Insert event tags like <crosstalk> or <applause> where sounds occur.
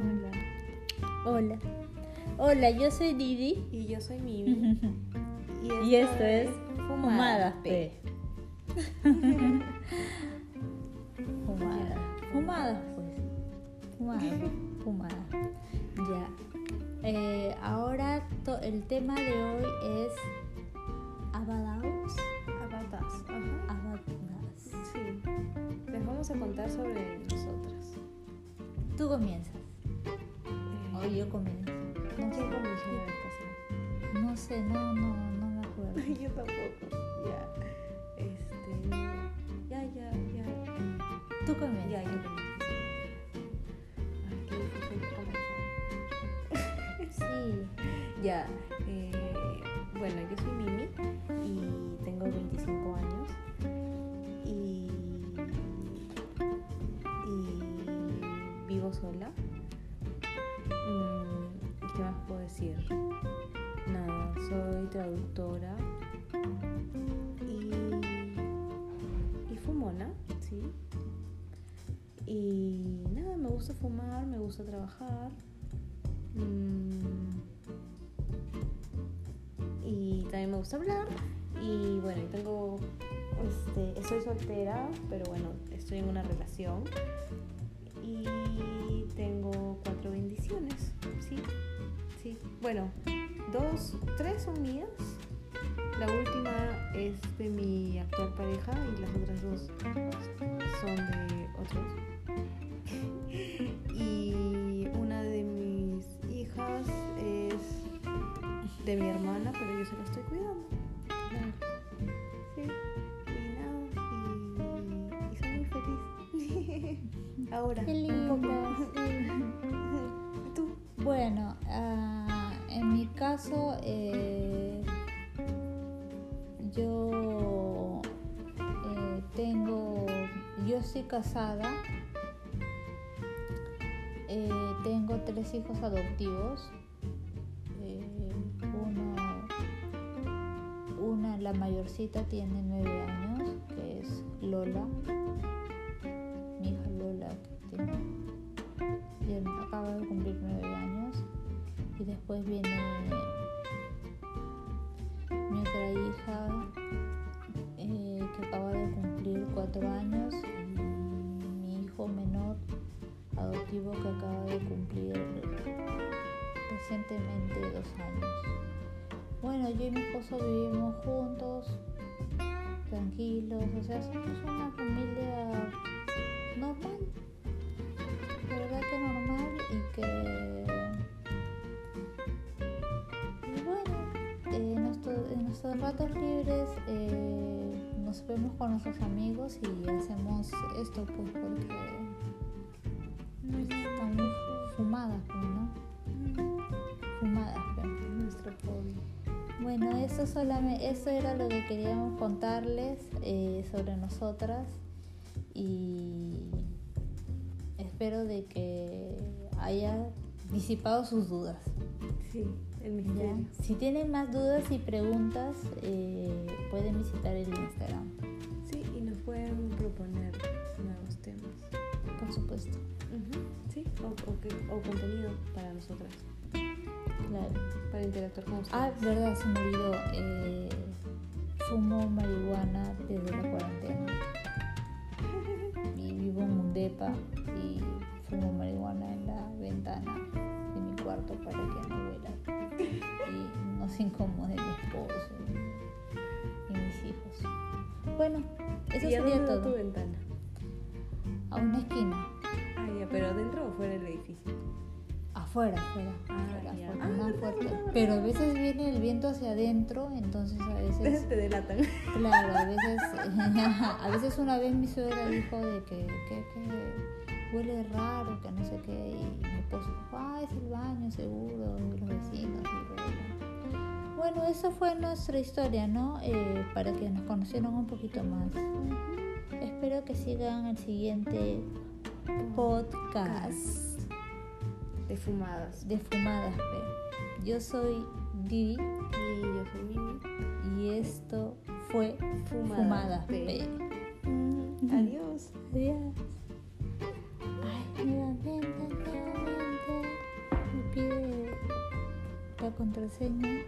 Hola. Hola. Hola, yo soy Didi. Y yo soy Mimi. <laughs> y, esto es, es Fumadas P. <laughs> Fumadas. Pues. Fumadas. Fumadas. Ya. Eh, ahora el tema de hoy es Abadaos. Abadas. Ajá. Abadas. Sí. Les vamos a contar sobre nosotras. Tú comienzas. Eh, O yo comienzo. ¿Quién comenzó la vez pasada? No sé, no, no, no me acuerdo. <laughs> Yo tampoco. Ya. Este. Ya, ya, ya. Tú comienzas. Ya, yo comienzo. Ay, qué difícil comenzar. <laughs> Sí. Ya, eh, bueno, yo soy Nada, soy traductora y, y fumona, sí. Y nada, me gusta fumar, me gusta trabajar. Mm, y también me gusta hablar. Y bueno, tengo este, estoy soltera, pero bueno, estoy en una relación. Y tengo cuatro bendiciones, bueno, dos, tres son mías, la última es de mi actual pareja y las otras dos son de otros. <laughs> Y una de mis hijas es de mi hermana, pero yo se la estoy cuidando. Sí, y nada, y, y soy muy feliz. <laughs> Ahora, Qué un poco. sí. <laughs> Tú, Bueno, ah, en mi caso, eh, yo eh, tengo, yo estoy casada, eh, tengo tres hijos adoptivos, uno, una, la mayorcita tiene nueve años, que es Lola, mi hija Lola, que tiene acaba de cumplir nueve años después viene mi otra hija eh, que acaba de cumplir cuatro años y mi hijo menor adoptivo que acaba de cumplir recientemente dos años. Bueno, yo y mi esposo vivimos juntos, tranquilos, o sea, somos una familia normal en, nuestro- en nuestros ratos libres eh, nos vemos con nuestros amigos y hacemos esto pues porque estamos fumadas pues, ¿no? fumadas pues. nuestro hobby. Bueno, eso, solamente, eso era lo que queríamos contarles eh, sobre nosotras y espero de que haya disipado sus dudas. Sí, el ¿ya? misterio. Si tienen más dudas y preguntas, eh, pueden visitar el Instagram, Sí, y nos pueden proponer nuevos temas. por supuesto. Sí, o, o contenido para nosotras, Claro. para interactuar con ustedes. Ah, verdad, se me olvidó. eh, fumo marihuana desde la cuarentena. <laughs> Y vivo en un depa se incomode mi esposo y, mis hijos. Bueno, eso ¿Y a sería da tu todo. ventana? A una esquina. Ah, ya, pero dentro o fuera del edificio. Afuera, afuera, Ah, afuera, afuera, Ah, no Pero a veces viene el viento hacia adentro, entonces a veces Te delatan. <laughs> Claro, a veces, <laughs> a veces una vez mi suegra dijo de que, que, que huele raro, que no sé qué, y mi esposo dijo, ah, es el baño seguro, y los vecinos. y bueno. Esa fue nuestra historia, ¿no? Eh, para que nos conocieran un poquito más. Espero que sigan el siguiente podcast De fumadas. de Fumadas P. Yo soy Didi Y yo soy Mimi. y esto fue Fumadas Fumadas P. P. Adiós. Adiós. Ay, nuevamente, nuevamente. Me pide la contraseña